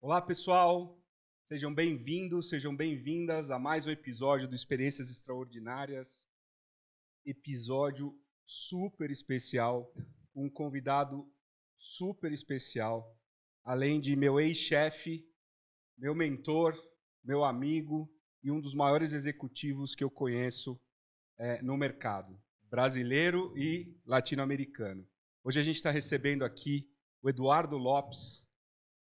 Olá, pessoal. Sejam bem-vindos, sejam bem-vindas a mais um episódio do Experiências Extraordinárias. Episódio super especial, um convidado super especial, além de meu ex-chefe, meu mentor, meu amigo e um dos maiores executivos que eu conheço é, no mercado, brasileiro e latino-americano. Hoje a gente está recebendo aqui o Eduardo Lopes,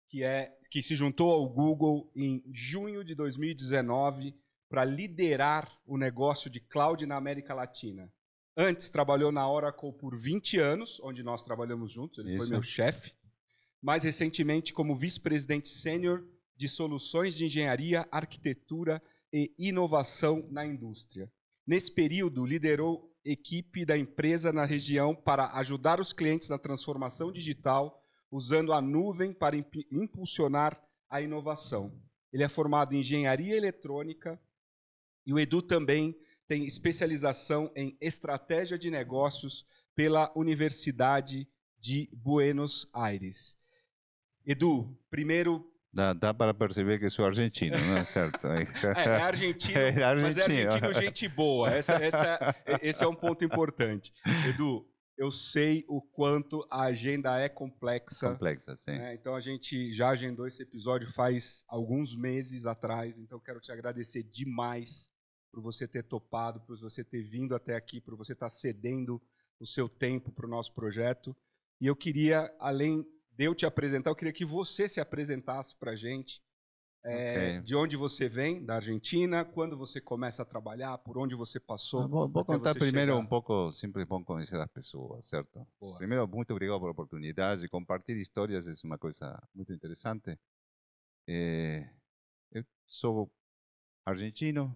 que, é, que se juntou ao Google em junho de 2019 para liderar o negócio de cloud na América Latina. Antes trabalhou na Oracle por 20 anos, onde nós trabalhamos juntos, ele Isso. foi meu chefe. Mais recentemente, como vice-presidente sênior de soluções de engenharia, arquitetura e inovação na indústria. Nesse período, liderou equipe da empresa na região para ajudar os clientes na transformação digital usando a nuvem para impulsionar a inovação. Ele é formado em engenharia eletrônica e o Edu também tem especialização em estratégia de negócios pela Universidade de Buenos Aires. Edu, primeiro. Dá, dá para perceber que sou argentino, não é certo? é, é argentino, é argentino, mas é argentino gente boa. Essa, essa, esse é um ponto importante. Edu, eu sei o quanto a agenda é complexa. Complexa, sim. Né? Então a gente já agendou esse episódio faz alguns meses atrás, então quero te agradecer demais por você ter topado, por você ter vindo até aqui, por você estar cedendo o seu tempo para o nosso projeto. E eu queria, além de eu te apresentar, eu queria que você se apresentasse para a gente, é, okay. De onde você vem, da Argentina, quando você começa a trabalhar, por onde você passou. Vou, vou contar primeiro chegar. um pouco, sempre bom conhecer as pessoas, certo? Boa. Primeiro, muito obrigado pela oportunidade de compartilhar histórias, é uma coisa muito interessante. É, eu sou argentino,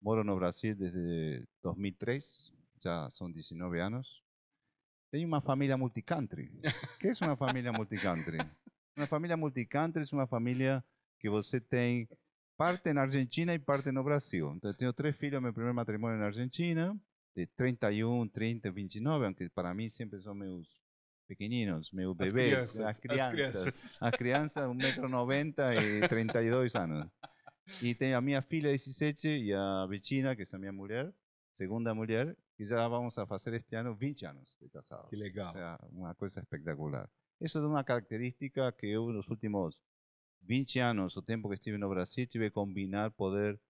moro no Brasil desde 2003, já são 19 anos. Tenho uma família multicountry. O que é uma família multicountry? Uma família multicountry é uma família que você tem parte na Argentina e parte no Brasil. Então, eu tenho três filhos, meu primeiro matrimônio na Argentina, de 31, 30, 29, aunque para mim sempre são meus pequeninos, meus bebês, as crianças. As crianças, as crianças 1,90m e 32 anos. E tenho a minha filha, 17, e a Bettina, que é a minha mulher, segunda mulher, e já vamos a fazer este ano 20 anos de casados. Que legal. Ou seja, uma coisa espetacular. Isso é uma característica que eu, nos últimos 20 anos, o tempo que estive no Brasil, tive que combinar poder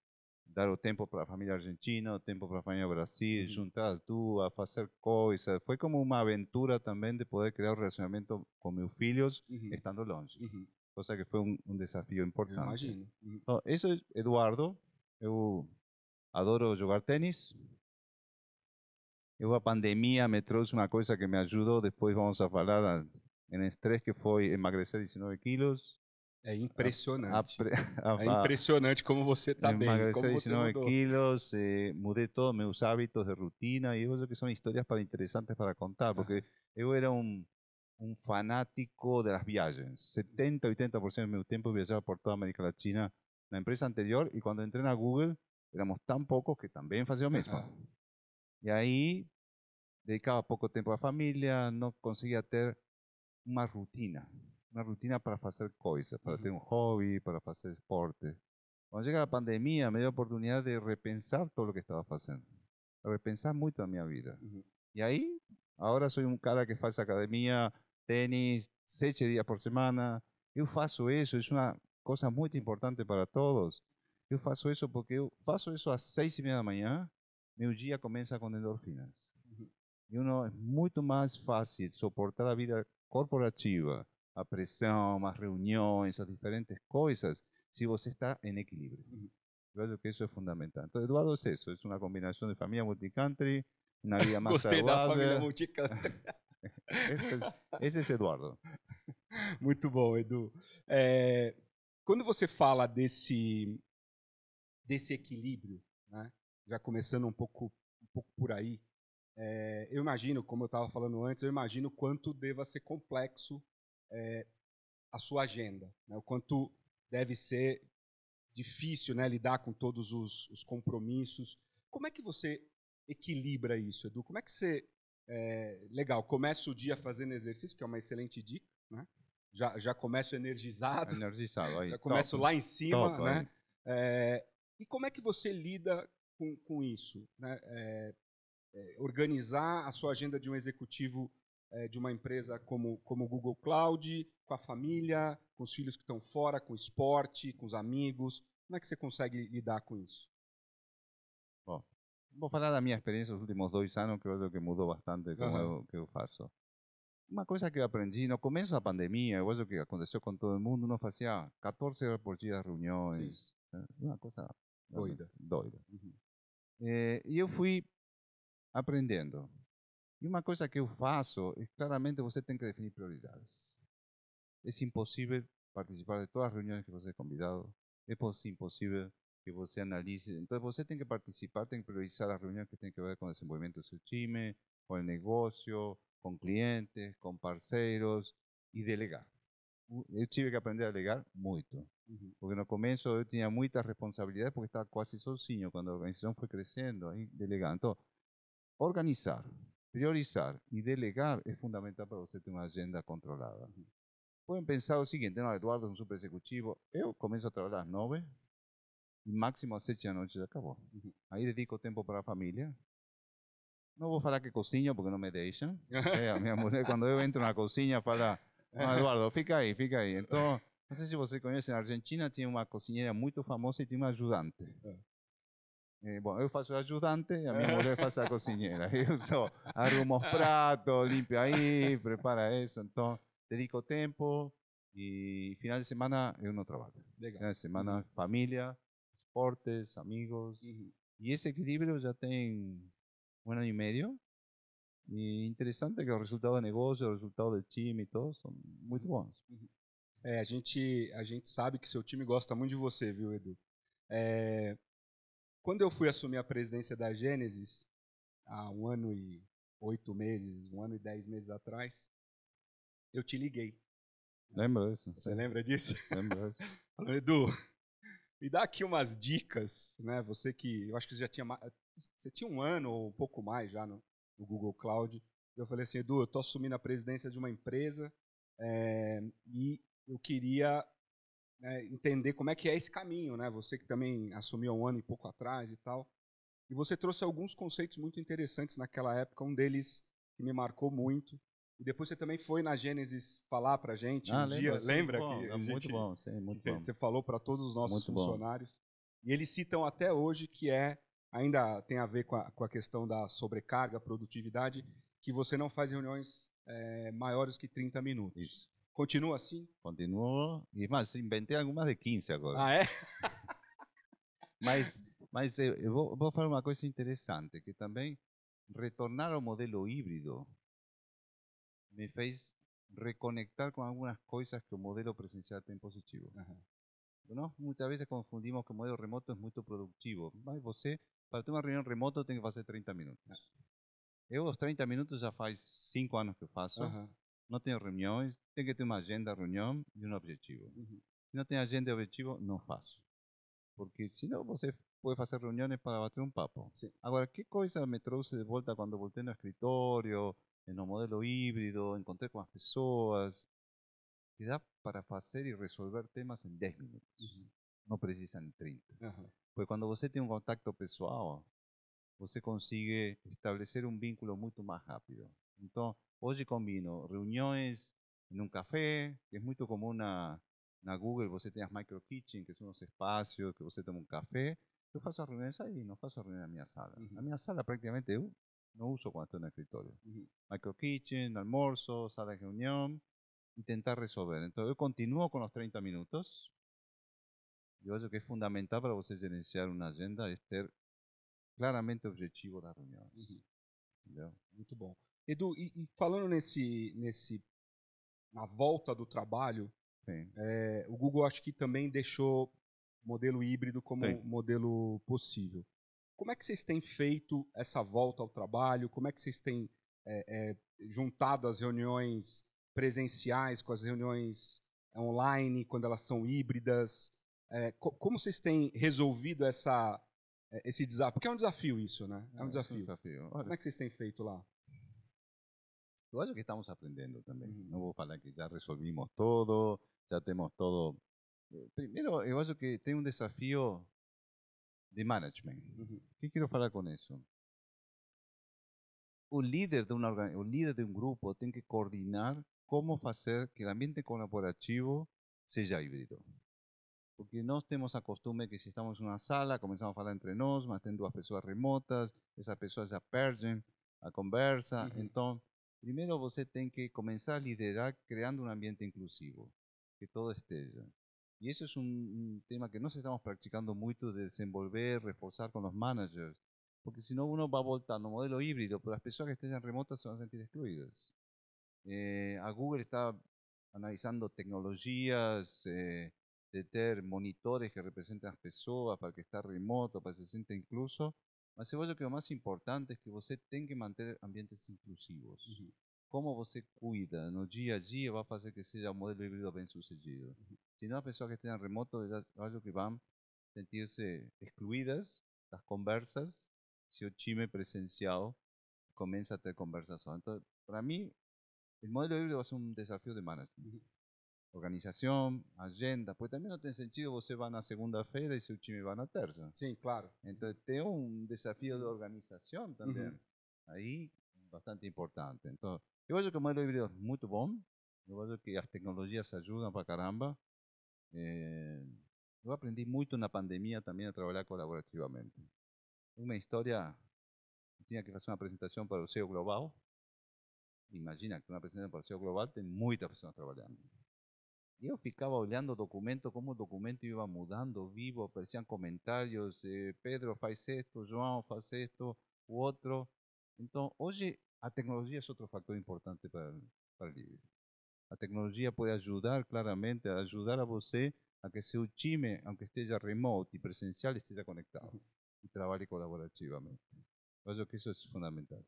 dar o tempo para a família argentina, o tempo para a família Brasil, uhum. juntar as duas, fazer coisas. Foi como uma aventura também de poder criar um relacionamento com meus filhos uhum. estando longe. Uhum. Coisa que foi um, um desafio importante. Eu imagino. Então, isso é Eduardo. Eu adoro jogar tênis. A pandemia me trouxe uma coisa que me ajudou, depois vamos a falar, em estresse, que foi emagrecer 19 quilos. É impressionante. A, a, a, é impressionante como você está bem. Emagreci 19 quilos, eh, mudei todos meus hábitos de rotina e eu acho que são histórias para interessantes para contar, porque eu era um, um fanático das viagens. 70, 80% do meu tempo viajava por toda a América Latina na empresa anterior e quando entrei na Google éramos tão poucos que também fazia o mesmo. Y ahí dedicaba poco tiempo a la familia, no conseguía tener una rutina, una rutina para hacer cosas, para uh -huh. tener un hobby, para hacer deporte. Cuando llega la pandemia, me dio la oportunidad de repensar todo lo que estaba haciendo, repensar mucho a mi vida. Uh -huh. Y ahí, ahora soy un cara que falsa academia, tenis, seis días por semana. Yo faço eso, es una cosa muy importante para todos. Yo faço eso porque yo eso a seis y media de la mañana meu dia começa com endorfinas. E uno é muito mais fácil suportar a vida corporativa, a pressão, as reuniões, as diferentes coisas, se você está em equilíbrio. Eu acho que isso é fundamental. Então, Eduardo é isso, é uma combinação de família multicountry, uma vida mais Gostei saudável. da família multicountry. esse, esse é Eduardo. Muito bom, Edu. É, quando você fala desse, desse equilíbrio, né, já começando um pouco, um pouco por aí, é, eu imagino, como eu estava falando antes, eu imagino quanto deva ser complexo é, a sua agenda, né? o quanto deve ser difícil né, lidar com todos os, os, compromissos. Como é que você equilibra isso, Edu? Como é que você É, legal, começa o dia fazendo exercício, que é uma excelente dica, né? Já, já começo energizado, Energizado aí. já começo top, lá em cima, top, né? É, e como é que você lida com, com isso? Né? É, é, organizar a sua agenda de um executivo é, de uma empresa como, como o Google Cloud, com a família, com os filhos que estão fora, com o esporte, com os amigos. Como é que você consegue lidar com isso? Vou falar da minha experiência nos últimos dois anos, que eu acho que mudou bastante como Aham. eu, que eu faço. Uma coisa que eu aprendi no começo da pandemia, eu acho que aconteceu com todo mundo, uno fazia 14 horas por dia reuniões. sabe? Uma coisa Doida. doida. Uhum. Eh, e eu fui aprendendo. E uma coisa que eu faço é claramente você tem que definir prioridades. É impossível participar de todas as reuniões que você é convidado. É poss- impossível que você analise. Então você tem que participar, tem que priorizar as reuniões que têm que ver com o desenvolvimento do seu time, com o negócio, com clientes, com parceiros e delegar. Eu tive que aprender a delegar muito. Uhum. Porque no começo eu tinha muita responsabilidade porque estava quase sozinho. Quando a organização foi crescendo, aí delegando. Então, organizar, priorizar e delegar é fundamental para você ter uma agenda controlada. Pueden pensar o seguinte, no, Eduardo es un super executivo, eu comienzo a trabajar às nove e máximo às sete da noite já acabou. Aí dedico tempo para a família. Não vou falar que cozinho porque não me deixam. É, a minha mulher, quando eu entro na cozinha, fala, não, Eduardo, fica aí, fica aí. Então, não sei se você conhece, na Argentina tinha uma cozinheira muito famosa e tinha uma ajudante. Eh, bom, eu faço ajudante e a minha mulher faz a cozinheira. Eu só arrumo os pratos, limpio aí, prepara isso. Então, dedico tempo e final de semana eu não trabalho. Legal. Final de semana, família, esportes, amigos. Uhum. E esse equilíbrio já tem um ano e meio. E interessante que o resultado do negócio, o resultado do time e todos são muito bons. É, a gente, a gente sabe que seu time gosta muito de você, viu, Edu? É, quando eu fui assumir a presidência da Gênesis, há um ano e oito meses, um ano e dez meses atrás, eu te liguei. Lembra disso? Você lembra disso? Lembra disso? Falando, Edu, me dá aqui umas dicas, né? Você que, eu acho que você já tinha, você tinha um ano ou um pouco mais já no, no Google Cloud. Eu falei assim, Edu, eu estou assumindo a presidência de uma empresa é, e eu queria né, entender como é que é esse caminho, né? Você que também assumiu há um ano e pouco atrás e tal. E você trouxe alguns conceitos muito interessantes naquela época. Um deles que me marcou muito. E depois você também foi na Gênesis falar pra gente um dia. sim, Lembra muito bom, que a é muito gente- bom, sim, muito você, bom. você falou para todos os nossos Muito bom. funcionários. E eles citam até hoje que é, ainda tem a ver com a, com a questão da sobrecarga, produtividade, que você não faz reuniões eh, maiores que 30 minutos. Isso. Continua assim? Continuo. E mais, inventei algumas de 15 agora. Ah, é? Mas, mas eu, eu vou, vou falar uma coisa interessante, que também retornar ao modelo híbrido me fez reconectar com algumas coisas que o modelo presencial tem positivo. Nós muitas vezes confundimos que o modelo remoto é muito produtivo, mas você, para ter uma reunião remota, tem que fazer 30 minutos. Eu, os 30 minutos, já faz 5 anos que eu faço. Aham. Não tenho reuniões, tem que ter uma agenda, reunião e um objetivo. Uhum. Se não tem agenda e objetivo, não faço. Porque senão você pode fazer reuniões para bater um papo. Sim. Agora, que coisa me trouxe de volta quando voltei no escritório, no modelo híbrido, encontrei com as pessoas, que dá para fazer e resolver temas em 10 minutos. Não precisa em 30. Aham. Porque quando você tem um contato pessoal, você consegue estabelecer um vínculo muito mais rápido. Então, hoje combino reuniões em um café, que é muito comum na, na Google, você tem as micro kitchen, que são os espaços que você toma um café. Eu faço as reuniões aí, não faço a reunião na minha sala. Uhum. Na minha sala, praticamente, eu não uso quando estou no escritório. Uhum. Micro kitchen, almoço, sala de reunião, e tentar resolver. Então, eu continuo com os 30 minutos, eu acho que é fundamental para você gerenciar uma agenda é ter claramente o objetivo da reunião. Uhum. Entendeu? Muito bom. Edu, e, e falando nesse, nesse, na volta do trabalho, é, o Google acho que também deixou modelo híbrido como Sim. modelo possível. Como é que vocês têm feito essa volta ao trabalho? Como é que vocês têm é, é, juntado as reuniões presenciais com as reuniões online, quando elas são híbridas? É, co- como vocês têm resolvido essa, é, esse desafio? Porque é um desafio isso, né? É um desafio. desafio. Olha, Como é que vocês têm feito lá? Eu acho que estamos aprendendo também. Uhum. Não vou falar que já resolvimos todo, já temos todo. Eh, Primeiro, eu acho que tem um desafio de management. Uhum. O que quero falar com isso? O líder de uma o líder de um grupo tem que coordenar como fazer que o ambiente colaborativo seja híbrido. Porque nós temos a costume que se estamos em uma sala, começamos a falar entre nós, mas tem duas pessoas remotas, essas pessoas já perdem a conversa. Uhum. Então, primeiro você tem que começar a liderar criando um ambiente inclusivo, que todo esteja. E isso é um, um tema que nós estamos praticando muito de desenvolver, reforçar com os managers, porque senão uno va a voltar no modelo híbrido, pero las personas que estén remotas se van a sentir excluidas. Eh, a Google está analizando tecnologias eh, de ter monitores que representam as pessoas para que está remoto, para que se sinta incluso. Mas eu acho que o mais importante é que você tem que manter ambientes inclusivos. Como você cuida no dia a dia vai fazer que seja um modelo híbrido bem sucedido. Se não, as pessoas que estejam remoto, eu acho que vão sentir-se excluídas das conversas se o time presencial começa a ter conversação. Então, para mim, o modelo híbrido vai ser um desafio de management. Organização, agenda, porque também não tem sentido você vai na segunda-feira e seu time vai na terça. Sim, claro. Então, tem um desafio de organização também. Uhum. Aí, bastante importante. Então, eu acho que o modelo híbrido é muito bom. Eu acho que as tecnologias ajudam para caramba. Eh, eu aprendi muito na pandemia também a trabalhar colaborativamente. Uma história, eu tinha que fazer uma apresentação para o CEO Global. Imagina que uma apresentação para o CEO Global tem muitas pessoas trabalhando. Eu ficava olhando documento, como o documento ia mudando, vivo, apareciam comentários, eh, Pedro faz isto, João faz isto, o outro. Então, hoje, a tecnologia é outro fator importante para, para o líder. A tecnologia pode ajudar claramente, a ajudar a você a que seu time, aunque esteja remoto e presencial, esteja conectado e trabalhe colaborativamente. Eu acho que isso é fundamental.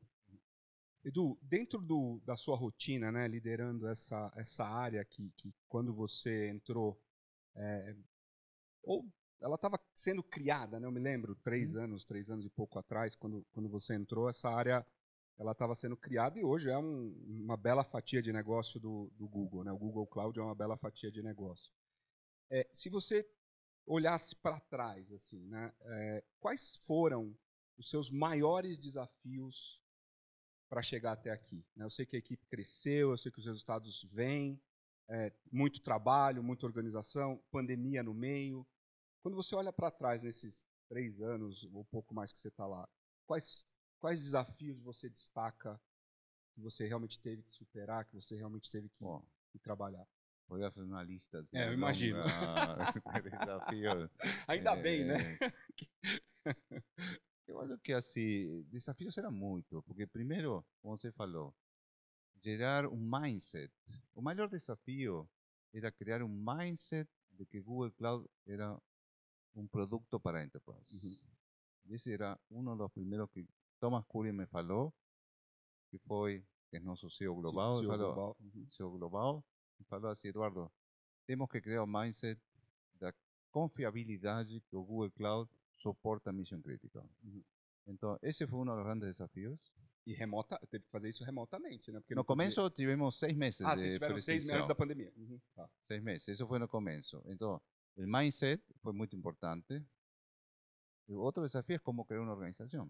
Edu, dentro do, da sua rotina, né, liderando essa, essa área que, que quando você entrou, é, ou ela estava sendo criada, né, eu me lembro, três anos, três anos e pouco atrás, quando, quando você entrou, essa área ela estava sendo criada e hoje é um, uma bela fatia de negócio do, do Google. Né, o Google Cloud é uma bela fatia de negócio. É, se você olhasse para trás, assim, né, é, quais foram os seus maiores desafios para chegar até aqui. Né? Eu sei que a equipe cresceu, eu sei que os resultados vêm, é, muito trabalho, muita organização, pandemia no meio. Quando você olha para trás nesses três anos, ou pouco mais que você está lá, quais, quais desafios você destaca que você realmente teve que superar, que você realmente teve que, Bom, que trabalhar? Poderia fazer uma lista. assim, É, eu imagino. longa de desafios. Ainda bem, né? Eu acho que assim, desafios eram muito, porque primeiro, como você falou, gerar um mindset. O maior desafio era criar um mindset de que Google Cloud era um produto para enterprise. Esse era um dos primeiros que Thomas Curry me falou, que foi que é nosso CEO global, CEO falou, global, uhum. CEO global, falou assim, Eduardo, temos que criar um mindset da confiabilidade que o Google Cloud suporta a mission critical. Então, esse foi um dos grandes desafios. E remota, teve que fazer isso remotamente, né? Porque No não podia- começo tivemos seis meses Ah, vocês tiveram seis meses presencial. da pandemia. Uhum. Seis meses, isso foi no começo. Então, o mindset foi muito importante. E outro desafio é como criar uma organização.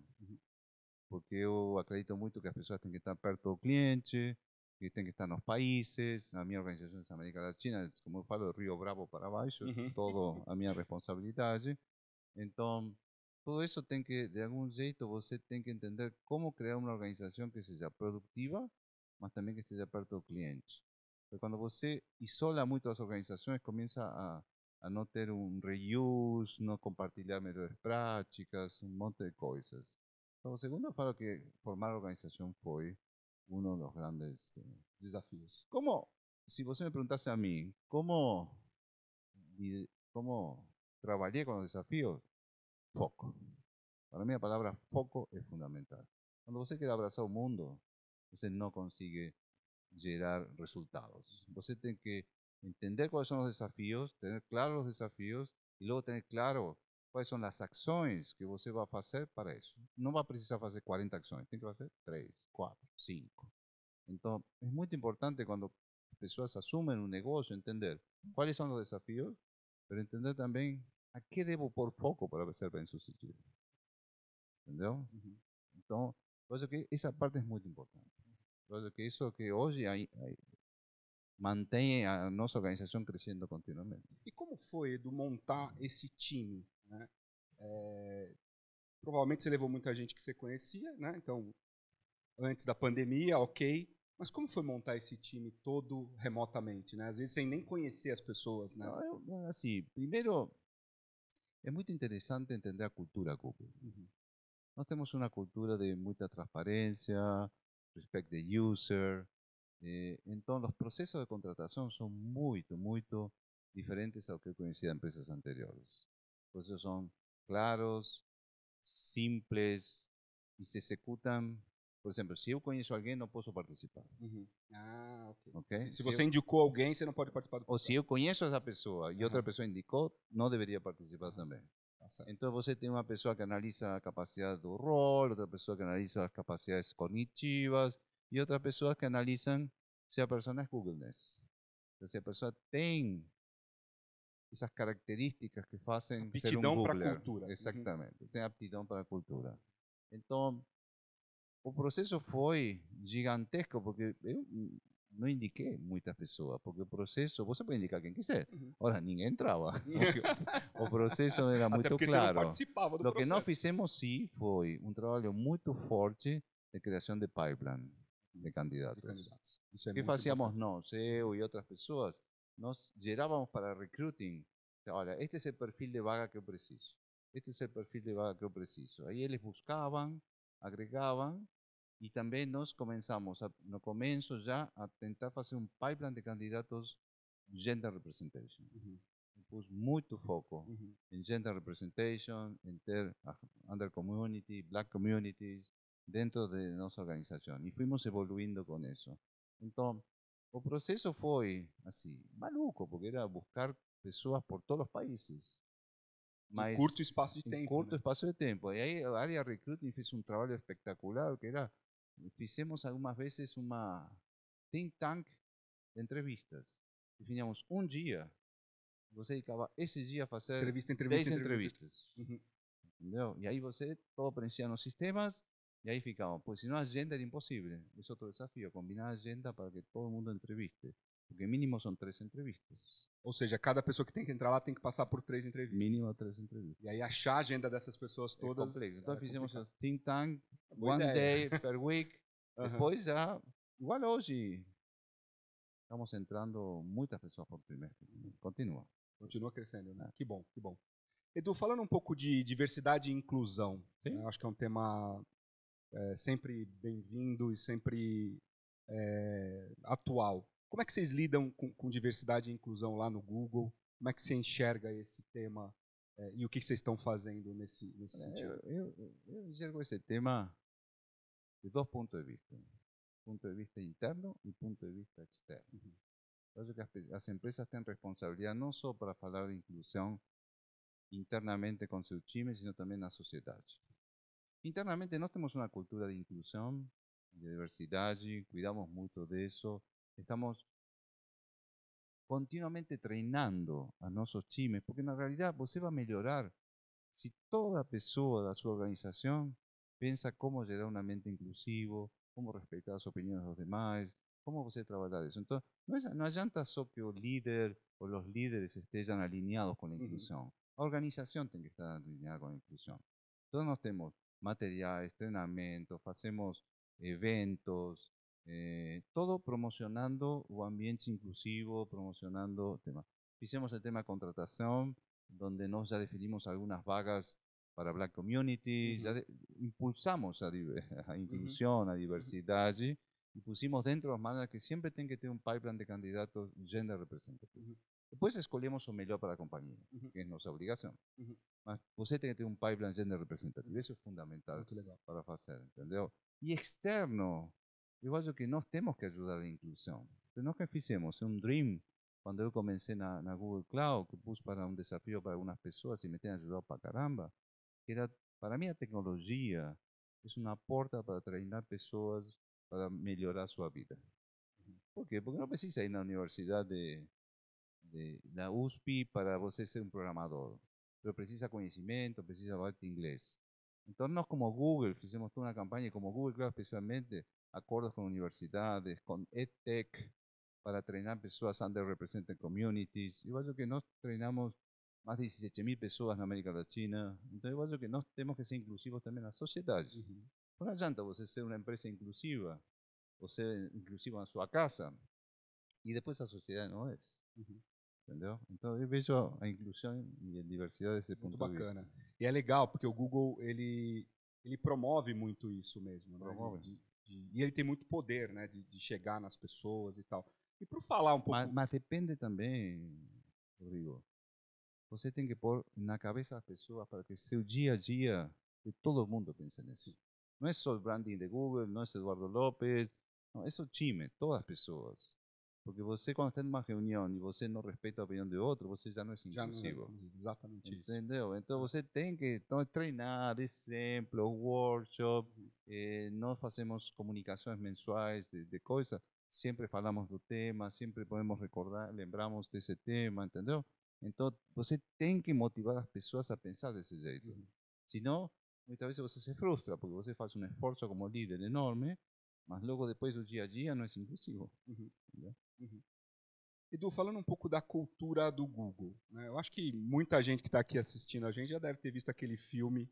Porque eu acredito muito que as pessoas têm que estar perto do cliente, que têm que estar nos países. A minha organização é América Latina, como eu falo, do Rio Bravo para baixo, Uhum. todo a minha responsabilidade. Então, tudo isso tem que, de algum jeito, você tem que entender como criar uma organização que seja produtiva, mas também que esteja perto do cliente. Porque quando você isola muito as organizações, começa a, a não ter um reuse, não compartilhar melhores práticas, um monte de coisas. Então, segundo, eu falo que formar organização foi um dos grandes eh, Desafios. como, se você me perguntasse a mim, como, como Trabajé con los desafíos, foco. Para mí la palabra foco es fundamental. Cuando usted quiere abrazar un mundo, usted no consigue llegar resultados. Usted tiene que entender cuáles son los desafíos, tener claros los desafíos y luego tener claro cuáles son las acciones que usted va a hacer para eso. No va a precisar hacer 40 acciones, tiene que hacer 3, 4, 5. Entonces, es muy importante cuando personas asumen un negocio entender cuáles son los desafíos, pero entender también a qué debo por foco para ser bien sucedido. ¿Entendeu? Entonces, por eso que esa parte es muy importante. Por eso que eso que hay, mantém a nossa organização crescendo continuamente. E como foi, Edu, montar esse time? Né? É, provavelmente você levou muita gente que você conhecia, né? Então, antes da pandemia, ok. Mas como foi montar esse time todo remotamente, né? Às vezes sem nem conhecer as pessoas, né? Eu, assim, primeiro, é muito interessante entender a cultura Google. Uhum. Nós temos uma cultura de muita transparência, respeito de user, Eh, entonces, los procesos de contratación son muy, muy diferentes a lo que conocía de empresas anteriores. Los procesos son claros, simples y se ejecutan. Por ejemplo, si yo conozco a alguien, no puedo participar. Ah, ok. okay? Si, você indicou alguém, você não pode participar do O si yo conozco a esa persona y otra persona indicó, no debería participar también. Entonces, você tem una persona que analiza la capacidad del rol, otra persona que analiza las capacidades cognitivas, y otras personas que analizan si la persona es Googleness. Si la persona tiene esas características que hacen ser un Googler. cultura. Exactamente, tiene aptidão para la cultura. Entonces, o processo foi gigantesco, porque eh, eu não indiquei muitas pessoas, porque o processo, você pode indicar quem quiser. Uhum. Ora, ninguém entrava. o, o processo era Até claro. Você não do o que nós fizemos sim foi um trabalho muito forte de criação de pipeline de candidatos. De candidatos. É que fazíamos importante. nós, eu e outras pessoas? Nós gerávamos para recruiting, olha, este é o perfil de vaga que eu preciso. Este é o perfil de vaga que eu preciso. Aí eles buscavam, agregavam y também nós começamos, a, no começo já, a tentar fazer um pipeline de candidatos gender representation. Uhum. Pus muito foco uhum. em gender representation, em ter under community, black communities, dentro de nossa organização. E fomos evoluindo com isso. Então, o processo foi, assim, maluco, porque era buscar pessoas por todos os países. Mas em curto espaço de tempo. Em curto né? espaço de tempo. E aí a área recruiting fez um trabalho espetacular, que era Fizemos algumas vezes uma think tank de entrevistas. Definhamos um dia, você dedicava esse dia a fazer entrevista, entrevista, 10 entrevistas. Uhum. Entendeu? E aí você todo preenchia nos sistemas e aí ficava. Pois pues senão a agenda era impossível. Esse é outro desafio, combinar agenda para que todo el mundo entreviste. Porque mínimo son tres entrevistas. Ou seja, cada pessoa que tem que entrar lá tem que passar por três entrevistas. Mínimo três entrevistas. E aí achar a agenda dessas pessoas todas. É complexo. Então é fizemos o think tank, one ideia. day per week. Uhum. Depois já, igual hoje, estamos entrando muitas pessoas por trimestre. Continua. Continua crescendo, né? É. Que bom, que bom. Edu, falando um pouco de diversidade e inclusão, Sim. acho que é um tema é, sempre bem-vindo e sempre é, atual. Como é que vocês lidam com, com, diversidade e inclusão lá no Google? Como é que você enxerga esse tema é, e o que vocês estão fazendo nesse, nesse sentido? Eu, eu, eu, enxergo esse tema de dois pontos de vista. Ponto de vista interno e ponto de vista externo. Uhum. Acho que as, as empresas têm responsabilidade não só para falar de inclusão internamente com seu time, sino também na sociedade. internamente no tenemos una cultura de inclusión, de diversidad, cuidamos mucho de eso. Estamos continuamente treinando a nosos times, porque na realidade você vai melhorar se toda pessoa da sua organização pensa como gerar um ambiente inclusivo, como respeitar as opiniões dos demais, como você trabalhar isso. Então, não, é, não adianta só que o líder ou os líderes estejam alinhados com a inclusão. A organização tem que estar alinhada com a inclusão. Então, nós temos materiais, treinamento, fazemos eventos, eh, todo promocionando o ambiente inclusivo, promocionando temas. Hicimos el tema de contratación, donde nos ya definimos algunas vagas para Black Community, ya impulsamos a, inclusión, a diversidad, y pusimos dentro de las maneras que siempre tienen que tener un pipeline de candidatos gender representativos. Después escolhemos o melhor para a companhia, que é nossa obrigação. Mas você tem que ter um pipeline gender representativo, isso é fundamental para fazer, entendeu? E externo, eu que nós temos que ajudar a inclusão. Então, nós que fizemos um dream, quando eu comecei na, na Google Cloud, que pus para um desafio para algumas pessoas e me tem ajudado para caramba, que era, para mim a tecnologia é uma porta para treinar pessoas para melhorar su vida. ¿Por qué? Porque no precisa ir a la universidad de, de la USP para você ser un programador, pero precisa conocimiento, precisa hablar inglés. Entonces, como Google, hicimos toda una campaña como Google, claro, especialmente acuerdos con universidades, con EdTech, para treinar personas underrepresented communities. Igual que nos treinamos más de 17.000 personas en América Latina. Entonces, igual que nos tenemos que ser inclusivos también en las sociedades. Por llanta você ser una empresa inclusiva, o ser inclusivo en su casa, y después la sociedad no es. Entendeu? Então eu vejo a inclusão e a diversidade desse ponto muito bacana. de vista. E é legal porque o Google ele ele promove muito isso mesmo, né? Promove. De, de, e ele tem muito poder, né, de, de chegar nas pessoas e tal. E para falar um pouco. Mas, mas, depende também, Rodrigo. Você tem que pôr na cabeça das pessoas para que seu dia a dia de todo mundo pense nisso. Não é só o branding de Google, não é Eduardo López, não, é o time, todas as pessoas. Porque você, quando está numa reunião e você não respeita a opinião de outro, você já não é inclusivo. Já não exatamente Entendeu? Isso. Então você tem que então, treinar, exemplo, workshop. Eh, nós fazemos comunicações mensuais de, de coisas. Sempre falamos do tema, sempre podemos recordar, lembramos desse tema, entendeu? Então você tem que motivar as pessoas a pensar desse jeito. Uhum. Senão, muitas vezes você se frustra, porque você faz um esforço como líder enorme, mas logo depois do dia a dia não é inclusivo. Uhum. Uhum. Edu, falando um pouco da cultura do Google, né? eu acho que muita gente que está aqui assistindo a gente já deve ter visto aquele filme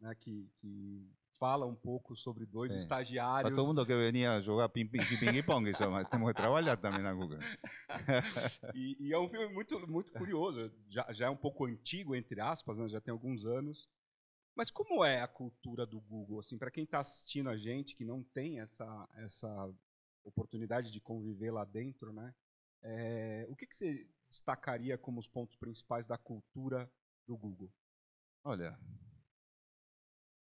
né, que, que fala um pouco sobre dois Sim. estagiários. Para todo mundo que venia jogar ping-pong, mas temos que trabalhar também na Google. e, e, é um filme muito, muito curioso, já, já é um pouco antigo, entre aspas, né, já tem alguns anos. Mas como é a cultura do Google? Assim, para quem está assistindo a gente, que não tem essa, essa oportunidade de conviver lá dentro, né? É, o que, que você destacaria como os pontos principais da cultura do Google? Olha,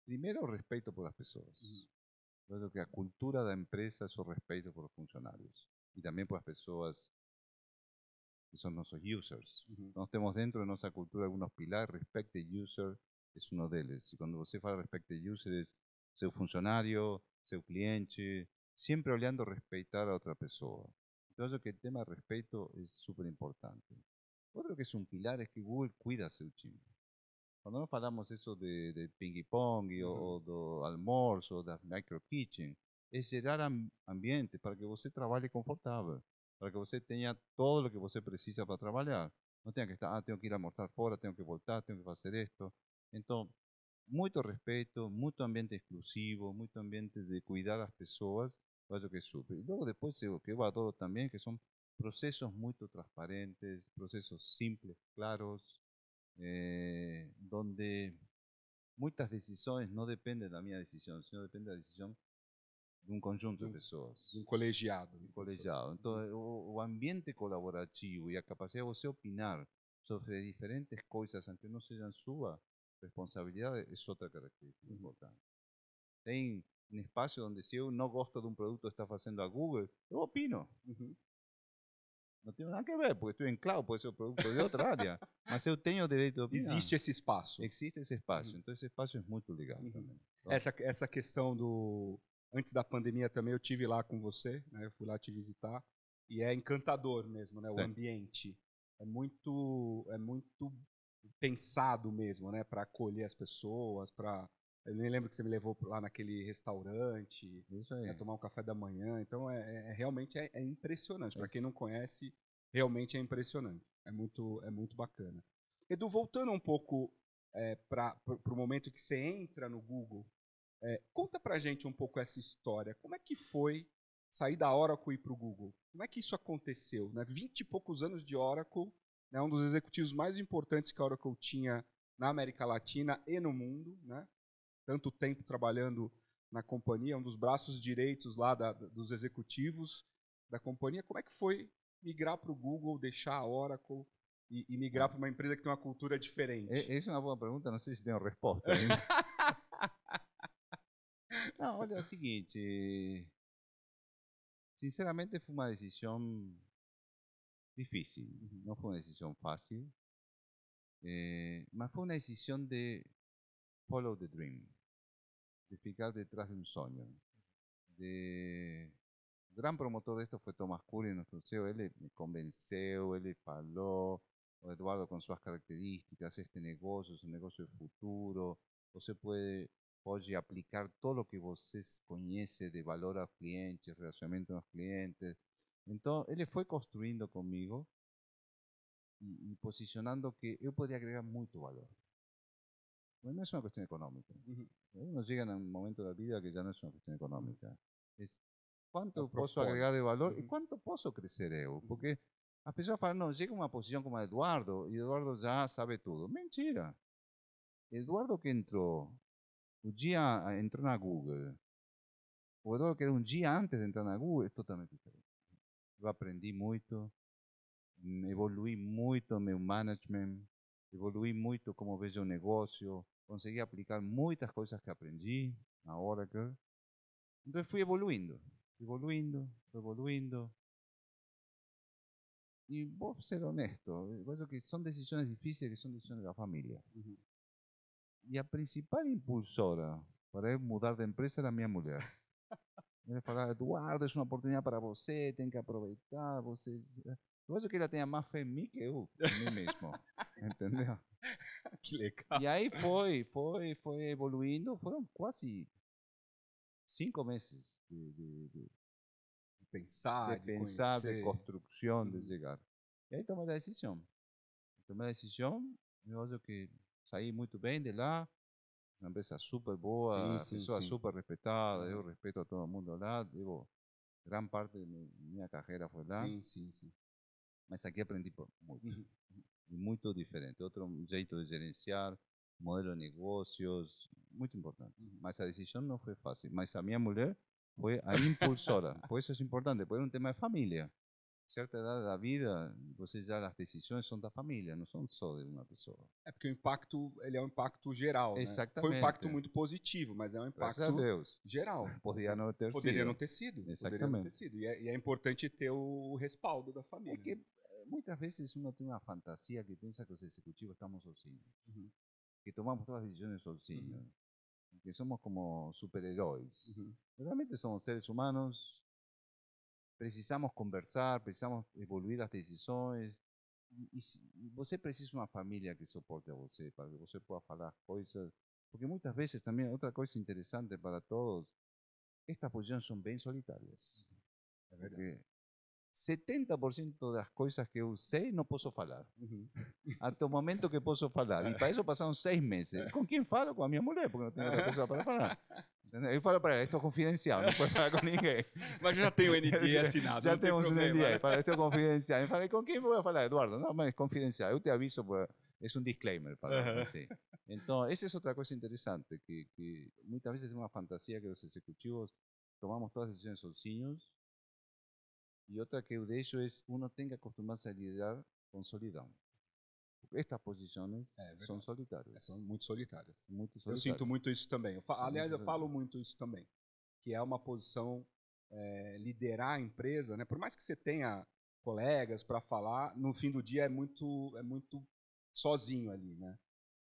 primeiro o respeito por as pessoas. Uhum. Eu que a cultura da empresa é o respeito por os funcionários e também por as pessoas que são nossos users. Uhum. Nós temos dentro de nossa cultura alguns pilares, respect the user es uno deles. Quando você fala a respeito de users, seu funcionário, seu cliente, sempre olhando respeitar a outra pessoa. Então, acho que o tema de respeito é super importante. Outro que é um pilar é que Google cuida seu time. Quando nós falamos isso de, de ping-pong uhum. ou do almoço ou da micro-kitchen, é gerar ambiente para que você trabalhe confortável, para que você tenha todo o que você precisa para trabalhar. Não tenha que estar, ah, tenho que ir almoçar fora, tenho que voltar, tenho que fazer isto. Então, muito respeito, muito ambiente exclusivo, muito ambiente de cuidar as pessoas, eu acho que super. E logo depois o que eu adoro também, que são processos muito transparentes, processos simples, claros, eh, onde muitas decisões não dependem da minha decisão, sino depende da decisão de um conjunto de, um, pessoas. De um colegiado. De um colegiado. Então, o, ambiente colaborativo e a capacidade de opinar sobre diferentes coisas, aunque não sejam sua, responsabilidad, es otra característica importante un espacio donde si yo no gosto de un producto que está haciendo a Google, yo opino. No tiene nada que ver, porque estoy en cloud, puede ser producto de otra área. Mas eu tenho direito de opinar. Existe esse espaço. Existe esse espaço. Então esse espaço é muito legal uhum. também. Então, essa, essa questão do... Antes da pandemia também eu tive lá com você, né? Eu fui lá te visitar. E é encantador mesmo, né? O Sim. ambiente. É muito, é muito pensado mesmo, né? Para acolher as pessoas, para eu nem lembro que você me levou lá naquele restaurante, Isso aí. tomar um café da manhã. Então, é, é, é realmente é, é impressionante. Para quem não conhece, realmente é impressionante. É muito, é muito bacana. Edu, voltando um pouco é, para o momento que você entra no Google, é, conta para gente um pouco essa história. Como é que foi sair da Oracle e ir para o Google? Como é que isso aconteceu? Né? 20 e poucos anos de Oracle, né? um dos executivos mais importantes que a Oracle tinha na América Latina e no mundo, né? tanto tempo trabalhando na companhia, um dos braços direitos lá da, dos executivos da companhia. Como é que foi migrar para o Google, deixar a Oracle e, e migrar para uma empresa que tem uma cultura diferente? Essa é uma boa pergunta, não sei se tem uma resposta ainda. não, olha, é o seguinte. Sinceramente, foi uma decisão difícil. Não foi uma decisão fácil. Eh, mas foi uma decisão de follow the dream de ficar detrás de un sueño, de... Gran promotor de esto fue Thomas Curry, nuestro CEO. Él me convenceu, él falou, o Eduardo con sus características, este negocio es un negocio de futuro, você puede pode aplicar todo lo que você conhece de valor a clientes, relacionamiento con los clientes. Entonces, ele foi construindo comigo e, e posicionando que eu podia agregar muito valor. Mas não é só uma questão econômica. Eh, uno llega a um momento da vida que já não é só uma questão econômica. É quanto eu posso agregar de valor uhum. e quanto posso crescer eu. Porque as pessoas falam, não, chega uma posição como Eduardo e Eduardo já sabe tudo. Mentira. Eduardo que entrou, o dia ah, entrou na Google, o Eduardo que era um dia antes de entrar na Google, é totalmente diferente. Yo aprendí mucho, evoluí mucho en mi management, evoluí muito como vejo o negócio, consegui aplicar muitas coisas que aprendi na Oracle. Então fui evoluindo, evoluindo, evoluindo. E vou ser honesto, eu acho que são decisões difíceis, que são decisões da família. Uhum. E a principal impulsora para eu mudar de empresa era minha mulher. Ela falava, Eduardo, é uma oportunidade para você, tem que aproveitar, você eu acho que ela tenha mais fé em mim que eu, em mim mesmo. entendeu? Que legal. E aí foi, foi, foi evoluindo. Foram quase cinco meses de, de, de, de pensar, de, pensar, de construção, de chegar. E aí tomei a decisão. Tomei a decisão. Eu acho que saí muito bem de lá. Uma empresa super boa, pessoa sim. super respeitada. Eu respeito a todo mundo lá. Digo, gran parte de minha carreira foi lá. Sim, sim, sim. Mas aqui aprendi muito. E muito diferente. Outro jeito de gerenciar, modelo de negócios, muito importante. Mas a decisão não foi fácil. Mas a minha mulher foi a impulsora. Por isso é importante, porque é um tema de família. Certa idade da vida, você já as decisões são da família, não são só de uma pessoa. É porque o impacto, ele é um impacto geral, Exatamente. Né? Foi um impacto muito positivo, mas é um impacto geral. Poderia não ter Poderia sido. não ter sido. Exatamente. Não ter sido. E, é, e, é, importante ter o respaldo da família. É que muitas vezes uno tem uma fantasia que pensa que os executivos estamos sozinhos, uhum. que tomamos todas as decisões sozinhos, uhum. que somos como super-heróis. Uhum. Realmente somos seres humanos, precisamos conversar, precisamos evoluir as decisões. E, e você precisa de uma família que suporte a você, para que você possa falar coisas. Porque muitas vezes também, outra coisa interessante para todos, estas posições são bem solitárias. É porque 70% das coisas que eu sei não posso falar. Uhum. Até o momento que posso falar. E para isso passaram seis meses. Com quem falo? Com a minha mulher, porque não tenho outra pessoa para falar. Eu falo para ela, isto é confidencial, não pode falar com ninguém. Mas já tem o NDA assinado. Já temos um NDA, para isto é confidencial. Eu falei, com quem vou falar? Eduardo, não, mas confidencial. Eu te aviso, é um disclaimer para uhum. assim. Então, essa é outra coisa interessante, que, que muitas vezes é uma fantasia que os executivos tomamos todas as decisões sozinhos y otra que de hecho es uno tenga que acostumbrarse a liderar con solidão. Estas posições é, são solitárias. São muito solitárias. Muito solitárias. Eu sinto muito isso também. Eu fa aliás, eu falo muito isso também. Que é uma posição, é, liderar a empresa, né? por mais que você tenha colegas para falar, no fim do dia é muito, é muito sozinho ali. Né?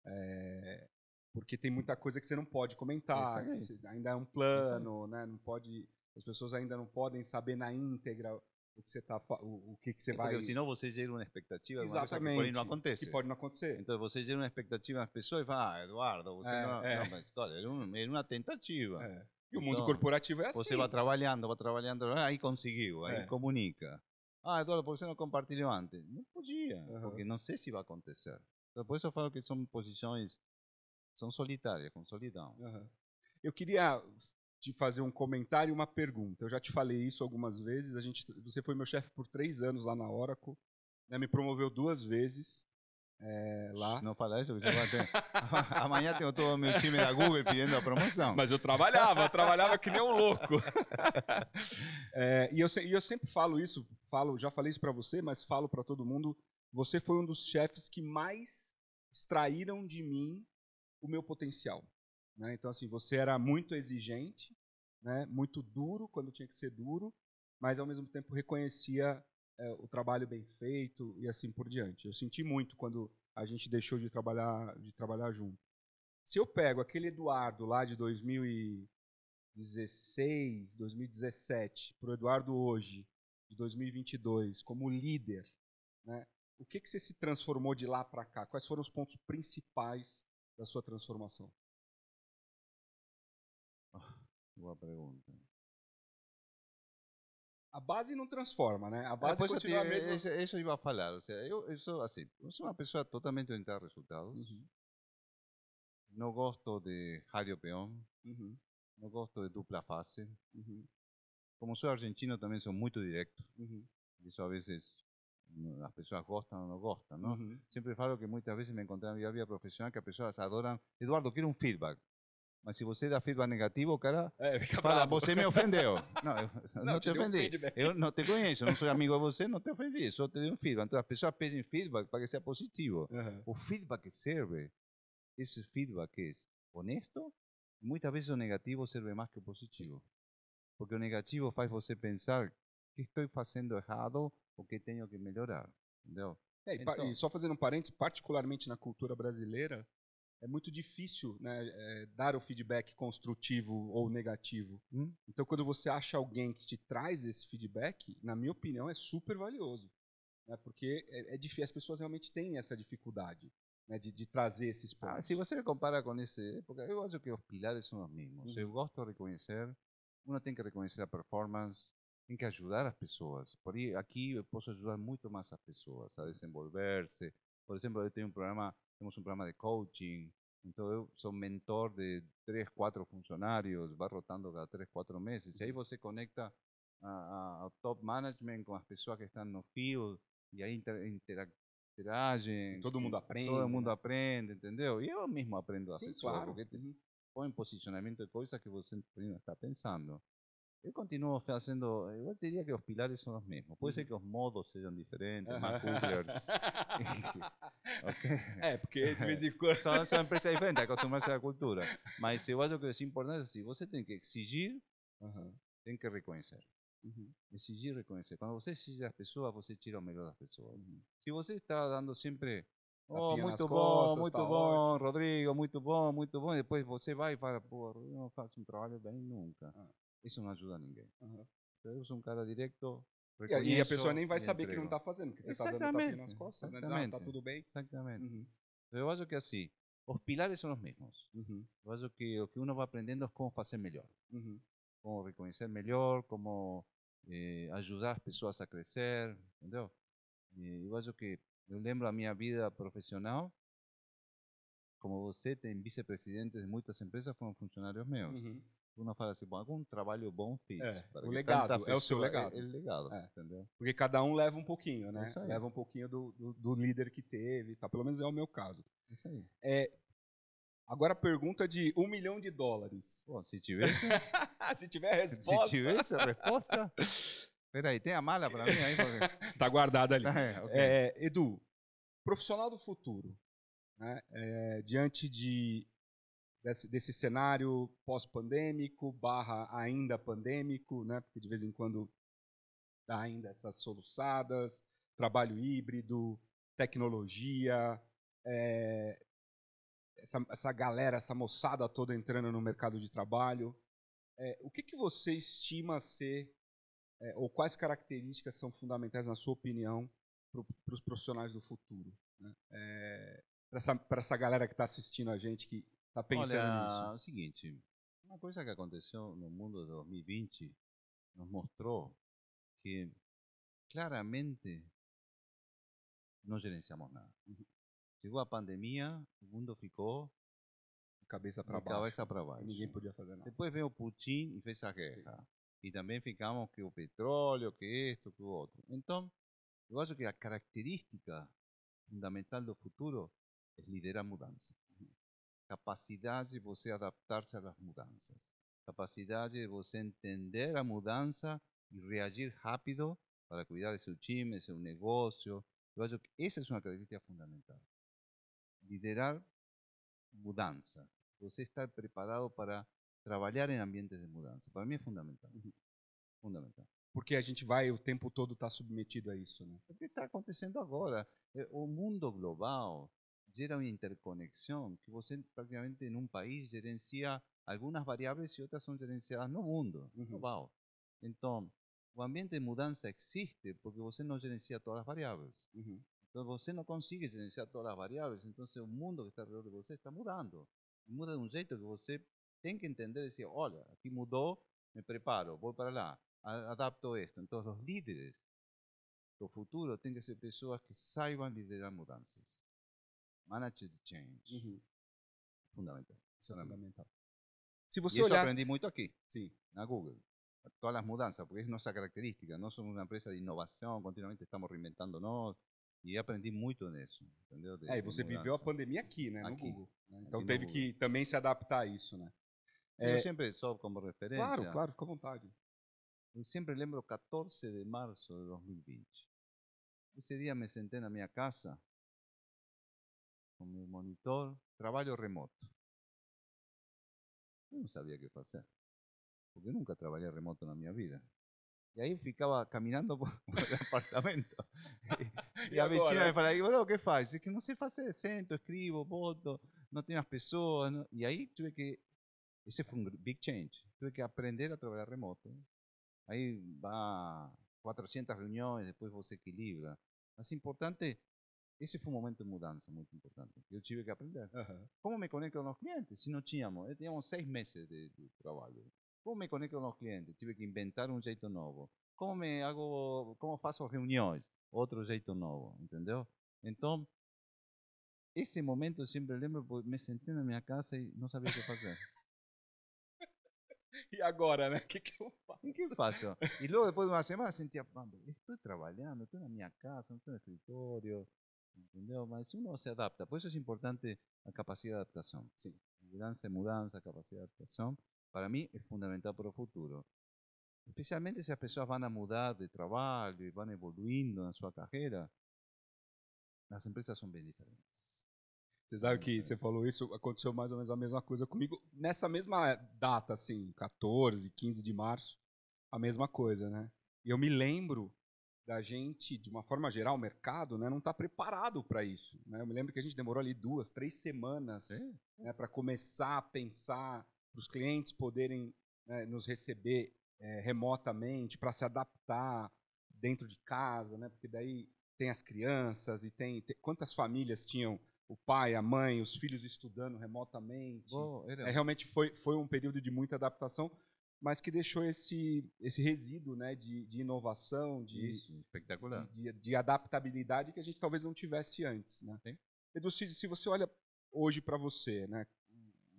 É, porque tem muita coisa que você não pode comentar, ainda é um plano, né? não pode, as pessoas ainda não podem saber na íntegra o que você tá o, o que, que você é vai porque senão você gera uma expectativa uma coisa que pode não acontecer que pode não acontecer então você gera uma expectativa nas pessoas e fala ah Eduardo você é, não, é. não mas olha era, um, era uma tentativa é. e o mundo então, corporativo é assim você vai trabalhando vai trabalhando aí conseguiu aí é. comunica ah Eduardo por que você não compartilhou antes não podia uhum. porque não sei se vai acontecer então, por isso eu falo que são posições são solitárias com solidão uhum. eu queria de fazer um comentário e uma pergunta. Eu já te falei isso algumas vezes. A gente, você foi meu chefe por três anos lá na Oracle, né, me promoveu duas vezes. É, lá. Não fala isso, amanhã tenho todo o meu time da Google pedindo a promoção. Mas eu trabalhava, eu trabalhava que nem um louco. É, e, eu, e eu sempre falo isso, falo, já falei isso para você, mas falo para todo mundo. Você foi um dos chefes que mais extraíram de mim o meu potencial. Né? Então, assim, você era muito exigente, né? muito duro quando tinha que ser duro, mas ao mesmo tempo reconhecia é, o trabalho bem feito e assim por diante. Eu senti muito quando a gente deixou de trabalhar, de trabalhar junto. Se eu pego aquele Eduardo lá de 2016, 2016, 2017 para o Eduardo hoje, de 2022, como líder, né? O que, que você se transformou de lá para cá? Quais foram os pontos principais da sua transformação? Boa pergunta. A base não transforma, né? A Ah, base pues continua a eu, mesma. eso, eso iba a falar. O sea, eu, eu sou assim, eu sou uma pessoa totalmente orientada a resultados. Uhum, Não gosto de rádio peão, uhum, não gosto de dupla face. uhum, Como sou argentino, também sou muito direto. uhum, Isso veces no, as pessoas gostam ou não gostam, não? uhum. Sempre falo que muitas vezes me encontrei na minha vida profissional que as pessoas adoram. Eduardo, quero um feedback. Mas se você dá feedback negativo, o cara É, fala, bravo. você me ofendeu. Não, eu não, te te um ofendi. feedback. Eu não te conheço, não sou amigo de você, não te ofendi, só te dei um feedback. Então as pessoas pedem feedback para que seja positivo. Uhum. O feedback serve, esse feedback é honesto, muitas vezes o negativo serve mais que o positivo. Porque o negativo faz você pensar que estou fazendo errado ou que tenho que melhorar. Entendeu? É, e, pa- Então- e só fazendo um parênteses, particularmente na cultura brasileira, é muito difícil né, é, dar o feedback construtivo ou negativo. Hum? Então, quando você acha alguém que te traz esse feedback, na minha opinião, é super valioso. Né, porque é, é difícil, as pessoas realmente têm essa dificuldade né, de, de trazer esses Ah, pontos. se você compara com esse, porque eu acho que os pilares são os mesmos. Uhum. Eu gosto de reconhecer, uno tem que reconhecer a performance, tem que ajudar as pessoas. Por aí, aqui eu posso ajudar muito mais as pessoas a desenvolver-se. Por exemplo, eu tenho um programa, temos um programa de coaching, então eu sou mentor de três, quatro funcionários, vai rotando cada três, quatro meses. E aí você conecta a, a, ao top management com as pessoas que estão no field, e aí inter, intera- interagem. Todo mundo aprende. Todo mundo aprende, entendeu? E eu mesmo aprendo a Sim, pessoa, claro. porque te Uhum. põe posicionamento de coisas que você não está pensando. Eu continuo fazendo, eu diria que os pilares são os mesmos. Pode ser que os modos sejam diferentes, mais coolers. ok? É, porque de vez em quando. São, são empresas diferentes, acostumar-se à cultura. Mas eu acho que é importante assim, você tem que exigir, Aham. tem que reconhecer. Uhum. Exigir reconhecer. Quando você exige das pessoas, você tira o melhor das pessoas. Se você está dando sempre Oh, muito bom, costas, muito tá bom, ótimo. Rodrigo, muito bom, muito bom. E depois você vai e fala, pô, Rodrigo não faz um trabalho bem nunca. Ah. Isso não ajuda ninguém. Então, eu sou um cara direto. E a- pessoa nem vai saber que não está fazendo, porque você está dando tapinha nas costas, né? Ah, tá exatamente. tudo bem. Exatamente. Uhum. Eu acho que assim, os pilares são os mesmos. Uhum. Eu acho que o que uno vai aprendendo é como fazer melhor. Uhum. Como reconhecer melhor, como eh, ajudar as pessoas a crescer, entendeu? E eu acho que eu lembro a minha vida profissional, como você tem vice-presidentes de muitas empresas foram funcionários meus. Uhum. Uno fala assim, bom, algum trabalho bom fiz. É, o legado, é o seu legado. É, é legado, É. entendeu? Porque cada um leva um pouquinho, né? Isso aí. Leva um pouquinho do, do, do líder que teve, tá? Pelo menos é o meu caso. Isso aí. Agora a pergunta de um milhão de dólares. Bom, se tivesse, Se tiver se resposta, tivesse a resposta... Espera aí, tem a mala para mim aí? Porque... tá guardada ali. É. É, Edu, profissional do futuro, né? É, diante de, desse, desse cenário pós-pandêmico, barra ainda pandêmico, né? Porque de vez em quando dá ainda essas soluçadas, trabalho híbrido, tecnologia, é, essa, essa galera, essa moçada toda entrando no mercado de trabalho. É, o que, que você estima ser, é, ou quais características são fundamentais, na sua opinião, para os profissionais do futuro? Né? para essa, essa galera que está assistindo a gente, que está pensando Olha, nisso. é o seguinte, uma coisa que aconteceu no mundo de 2020 nos mostrou que claramente não gerenciamos nada. Chegou a pandemia, o mundo ficou Cabeça para baixo. cabeça para baixo. Ninguém podia fazer nada. Depois veio o Putin e fez a guerra. E também ficamos que o petróleo, que isto, que o outro. Então, eu acho que a característica fundamental do futuro é liderar mudança. Capacidade de você adaptar-se às mudanças. Capacidade de você entender a mudança e reagir rápido para cuidar de seu time, de seu negócio. Eu acho que essa é uma característica fundamental. Liderar mudança. Você estar preparado para trabalhar em ambientes de mudança. Para mim é fundamental. Fundamental. Porque a gente vai o tempo todo estar submetido a isso, né? O que está acontecendo agora? Eh, O mundo global gera una interconexión, que você praticamente en un país gerencia algunas variables y otras son gerenciadas no mundo, uhum. global. Entonces, el ambiente de mudanza existe porque você no gerencia todas las variables. Entonces, você no consigue gerenciar todas las variables, entonces el mundo que está alrededor de você está mudando. Muda de un jeito que você tiene que entender, decir, hola, aquí mudó, me preparo, voy para allá, adapto esto. Entonces, los líderes do futuro tienen que ser pessoas que saibam liderar mudanças. Manage the change. Uhum. Fundamental. Isso é fundamental. Se E você isso olhar. aprendi muito aqui, Sim. na Google. Todas las mudanzas, porque es nuestra característica. No somos una empresa de innovación, continuamente estamos reinventándonos. E aprendi muito nisso, entendeu? De- É, e você viveu a pandemia aqui, né? No Aqui. Google. né? Então Aqui no teve Google. que também se adaptar a isso, né? Eu É, sempre sou como referência. claro, claro, fica à vontade. Eu sempre lembro 14 de março de 2020. Esse dia me sentei na minha casa con mi monitor, trabalho remoto. Yo no sabía qué hacer, porque nunca trabajé remoto en mi vida. Y ahí ficaba caminando por, por el apartamento. y, y a vecina me falaba, ¿qué haces? Es que no sé hacer acento, escribo, voto, no tengo las personas. ¿no? Y ahí tuve que, ese fue un big change, tuve que aprender a trabajar remoto. Ahí va 400 reuniones, después vos equilibra. Más importante esse foi um momento de mudança muito importante. que Eu tive que aprender. Aham. Como me conecto com os clientes? Se não tínhamos, tínhamos seis meses de, de trabalho. Como me conecto com os clientes? Tive que inventar um jeito novo. Como me hago, como faço reuniões? Outro jeito novo, entendeu? Então, esse momento eu sempre lembro, me sentei na minha casa e não sabia o que fazer. E agora, né? O que, que eu faço? ¿Y qué pasó? Y luego después de una semana sentía, "Pampa, estoy trabajando, estoy en mi casa, no estoy en el escritorio, ¿entendeu? Mas uno se adapta, por eso es importante la capacidad de adaptación. Sí, mudanza, mudanza, capacidad de adaptación, para mí es fundamental para el futuro. Especialmente si las personas van a mudar de trabajo y van evoluindo en su carrera, las empresas son bien diferentes. Você sabe que você falou isso, aconteceu mais ou menos a mesma coisa comigo. Nessa mesma data, assim, 14, 15 de março, a mesma coisa, né? E eu me lembro da gente, de uma forma geral, o mercado, né, não está preparado para isso. Né? Eu me lembro que a gente demorou ali duas, três semanas né, para começar a pensar, para os clientes poderem né, nos receber eh, remotamente, para se adaptar dentro de casa, né? Porque daí tem as crianças e tem, tem- quantas famílias tinham o pai, a mãe, os filhos estudando remotamente. Era- É, realmente foi, foi um período de muita adaptação, mas que deixou esse, esse resíduo né, de, de inovação, de, Isso, de, de adaptabilidade que a gente talvez não tivesse antes. Né? Edu, se, se você olha hoje para você, né,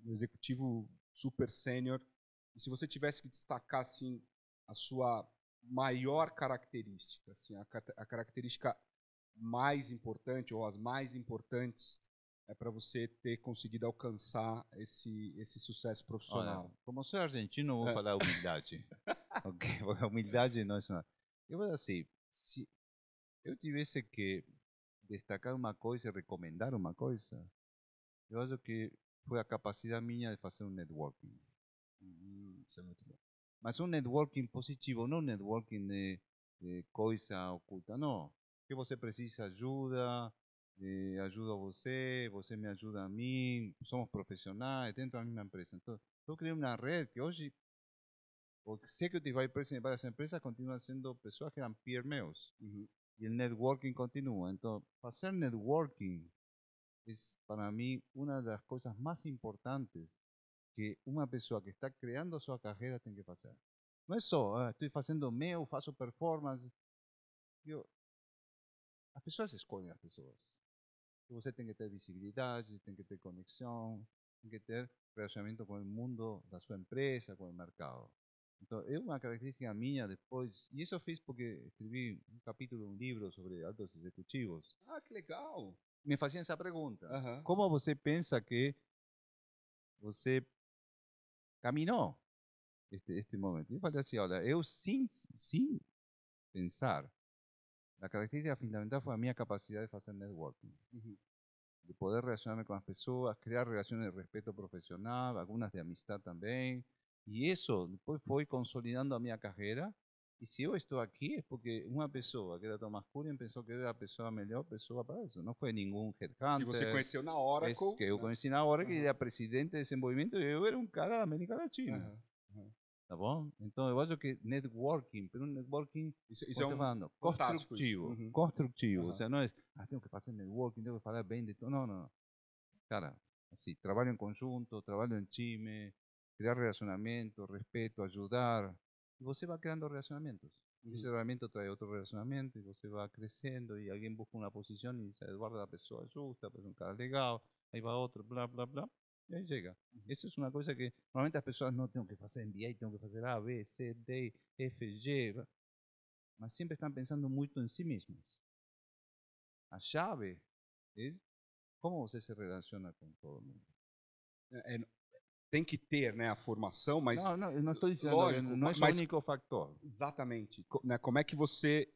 um executivo super sênior, e se você tivesse que destacar assim, a sua maior característica, assim, a, a característica mais importante ou as mais importantes é para você ter conseguido alcançar esse, esse sucesso profissional. Olha, como sou argentino, vou É. falar humildade. ok? Porque a humildade não é uma... Eu vou dizer assim, se eu tivesse que destacar uma coisa recomendar uma coisa, eu acho que foi a capacidade minha de fazer um networking. Hum, isso é muito bom. Mas um networking positivo, não um networking de, de coisa oculta, não. Que você precisa ajuda, eh, ajudo a você, você me ajuda a mim, somos profissionais dentro da mesma empresa. Então, eu criei uma rede que hoje o executive vice president de varias empresas continúan siendo personas que eran peer meos. Uh -huh. Y el networking continúa. Entonces, hacer networking es para mí una de las cosas más importantes que una persona que está creando su carrera tiene que hacer. No es solo, ah, estoy haciendo meu, hago performance. Yo, las personas escogen las personas. E você tem que ter visibilidade, tem que ter conexão, tem que ter relacionamento com o mundo da sua empresa, com o mercado. Então, é uma característica minha depois, e isso eu fiz porque escrevi um capítulo, um livro sobre altos executivos. Ah, que legal! Me faziam essa pergunta. Aham. Como você pensa que você caminhou este, este momento? Eu falei assim, olha, eu sem, sem pensar, la característica fundamental fue la mía capacidad de hacer networking, uh -huh. de poder relacionarme con las personas, crear relaciones de respeto profesional, algunas de amistad también. Y eso después fue consolidando a mi carrera. Y si yo estoy aquí es porque una persona que era Tomás Curian pensó que era la persona melhor pessoa para eso. No fue ningún headhunter. Que você conheceu na Oracle. Es que yo conocí na Oracle, uh era presidente de desenvolvimiento y yo era un cara de América Latina. Uh -huh. Tá bom? Então eu acho que networking, pero um networking Isso, isso é um. falando, isso. construtivo. Uhum. Construtivo. Aham. Ou seja, não é, ah, tenho que fazer networking, tenho que falar bem de tudo. Não, não. Cara, assim, trabalho em conjunto, trabalho em time, criar relacionamento, respeito, ajudar. E você vai criando relacionamentos. E esse Uhum. relacionamento traz outro relacionamento e você vai crescendo e alguém busca uma posição e Eduardo é a pessoa justa, é um cara legal, aí vai outro, blá, blá, blá. E aí chega. Isso é uma coisa que normalmente as pessoas não têm que fazer MBA, têm que fazer A, B, C, D, F, G, mas sempre estão pensando muito em si mesmas. A chave é como você se relaciona com todo mundo. É, é, tem que ter né, a formação, mas não, não, eu não estou dizendo, lógico, não é o único fator. exatamente. né, como é que você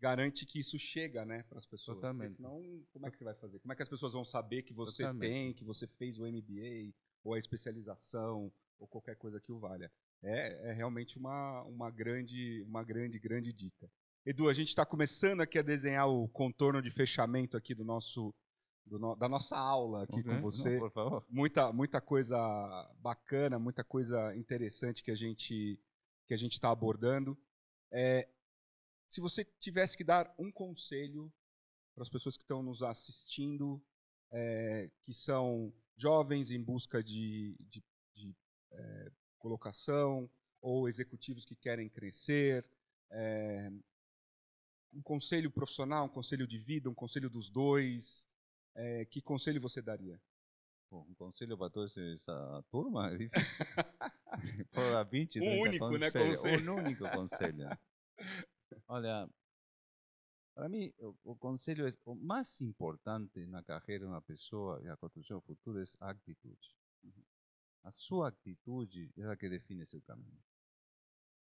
garante que isso chega né, para as pessoas? Porque Totalmente. senão, como é que você vai fazer? Como é que as pessoas vão saber que você Totalmente. tem, que você fez o MBA, ou a especialização, ou qualquer coisa que o valha? É, é realmente uma, uma grande, uma grande, grande dica. Edu, a gente está começando aqui a desenhar o contorno de fechamento aqui do nosso, do no- da nossa aula aqui com Não, você. por favor. muita muita coisa bacana, muita coisa interessante que a gente que a gente está abordando. É, se você tivesse que dar um conselho para as pessoas que estão nos assistindo, é, que são jovens em busca de, de- de, é, colocação ou executivos que querem crescer, é, um conselho profissional, um conselho de vida, um conselho dos dois, é, que conselho você daria? Pô, um conselho para toda essa turma é difícil. Pô, dar 20, Um 30 único, né, conselhos. conselho. Um único conselho. Olha, para mim, o, o conselho é, o mais importante na carreira de uma pessoa e na construção do futuro é a sua atitude é a que define seu caminho.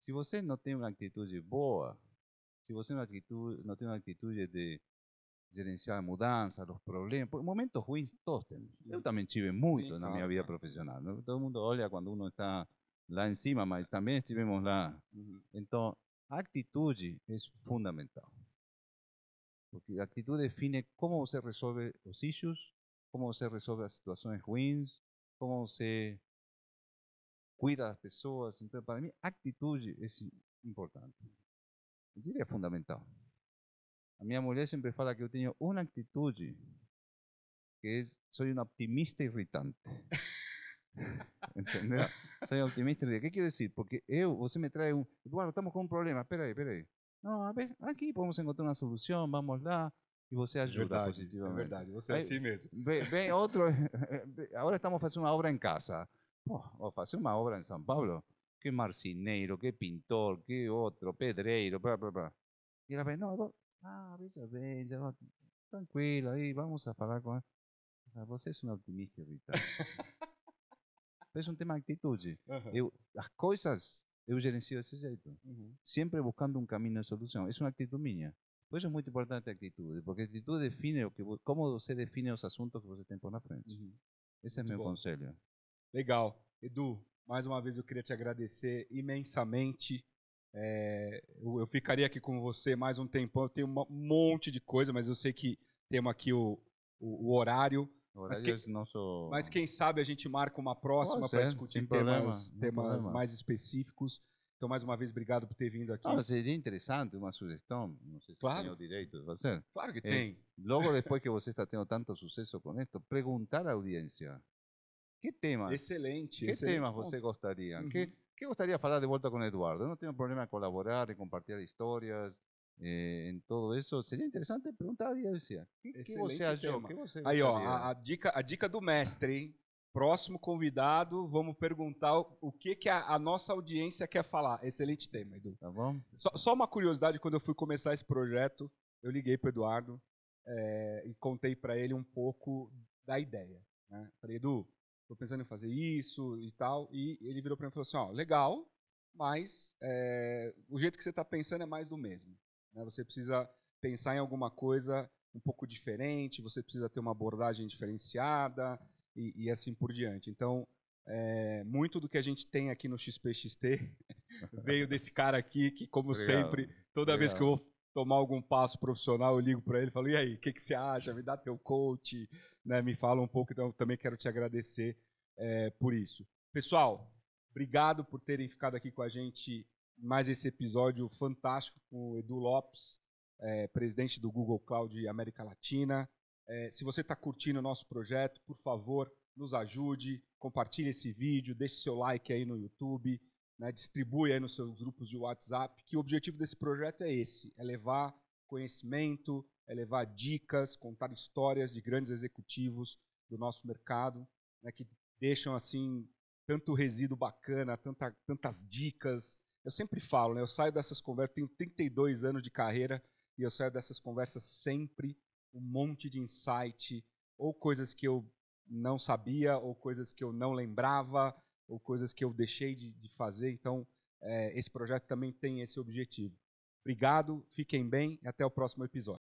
Se você não tem uma atitude boa, se você não, atitude, não tem uma atitude de gerenciar a mudança, os problemas, porque momentos ruins todos temos. Eu também tive muito Sim, na minha vida profissional. Todo mundo olha quando uno está lá em cima, mas também estivemos lá. Então, a atitude é fundamental. Porque a atitude define como você resolve os issues, como você resolve as situações ruins, como você cuida das pessoas. Então, para mim, a atitude é importante. Eu fundamental. A minha mulher sempre fala que eu tenho uma atitude que é, sou um optimista irritante. Entendeu? Sou optimista irritante. O que quer dizer? Porque eu, você me traz um, Eduardo, estamos com um problema, espera aí, espera aí. Não, a ver, aqui podemos encontrar uma solução, vamos lá, e você ajuda verdade, é positivamente. verdade. Você é Aí- assim mesmo. Vem, vem outro, agora estamos fazendo uma obra em casa. Pô, fazer uma obra em São Paulo. Que marceneiro, que pintor, que outro, pedreiro, blá, blá, blá. E ela vem, não, vou- ah, veja bem, já va- tranquilo, aí vamos a falar com ela. Você é um optimista irritante. é um tema de atitude. Aham. Eu, as coisas eu gerencio desse jeito Uhum. sempre buscando um caminho de solução. É uma atitude minha. Por isso é muito importante a atitude, porque a atitude define o que, como você define os assuntos que você tem por na frente. Uhum. Esse é Muito meu bom. conselho. Legal. Edu, mais uma vez eu queria te agradecer imensamente. É, eu, eu ficaria aqui com você mais um tempão. Eu tenho um monte de coisa, mas eu sei que temos aqui o, o, o horário. Agora, que- eu não sou... Mas quem sabe a gente marca uma próxima para ser, discutir temas, problema, temas mais específicos. Então, mais uma vez, obrigado por ter vindo aqui. Ah, seria interessante uma sugestão, não sei se Claro. tenho o direito de fazer. Claro que É, tem. Logo depois que você está tendo tanto sucesso com isto, perguntar à audiência, que temas, Excelente. que excelente temas você gostaria? Uhum. Que, que gostaria de falar de volta com o Eduardo? Eu não tenho problema em colaborar, em compartilhar histórias, eh, em tudo isso. Seria interessante perguntar à audiência. O que, você achou? Que você Aí, ó, gostaria? a, a dica, a dica do mestre, hein? Próximo convidado, vamos perguntar o, o que, que a, a nossa audiência quer falar. Excelente tema, Edu. Tá bom? Só, só uma curiosidade, quando eu fui começar esse projeto, eu liguei para Eduardo é, e contei para ele um pouco da ideia. Né? Falei, Edu, estou pensando em fazer isso e tal. E ele virou para mim e falou assim, ó, legal, mas é, o jeito que você está pensando é mais do mesmo. Né? Você precisa pensar em alguma coisa um pouco diferente, você precisa ter uma abordagem diferenciada e, e assim por diante. Então, é, muito do que a gente tem aqui no XPXT veio desse cara aqui que, como Obrigado. sempre, toda vez que eu vou tomar algum passo profissional, eu ligo para ele e falo: e aí, o que, que você acha? Me dá teu coach, né? me fala um pouco. Então, também quero te agradecer é, por isso. Pessoal, obrigado por terem ficado aqui com a gente mais esse episódio fantástico com o Edu Lopes, é, presidente do Google Cloud América Latina. É, se você está curtindo o nosso projeto, por favor, nos ajude, compartilhe esse vídeo, deixe seu like aí no YouTube, né, distribui aí nos seus grupos de WhatsApp, que o objetivo desse projeto é esse, é levar conhecimento, é levar dicas, contar histórias de grandes executivos do nosso mercado, né, que deixam assim tanto resíduo bacana, tanta, tantas dicas. Eu sempre falo, né, eu saio dessas conversas, tenho 32 anos de carreira e eu saio dessas conversas sempre um monte de insight, ou coisas que eu não sabia, ou coisas que eu não lembrava, ou coisas que eu deixei de, de fazer. Então, é, esse projeto também tem esse objetivo. Obrigado, fiquem bem e até o próximo episódio.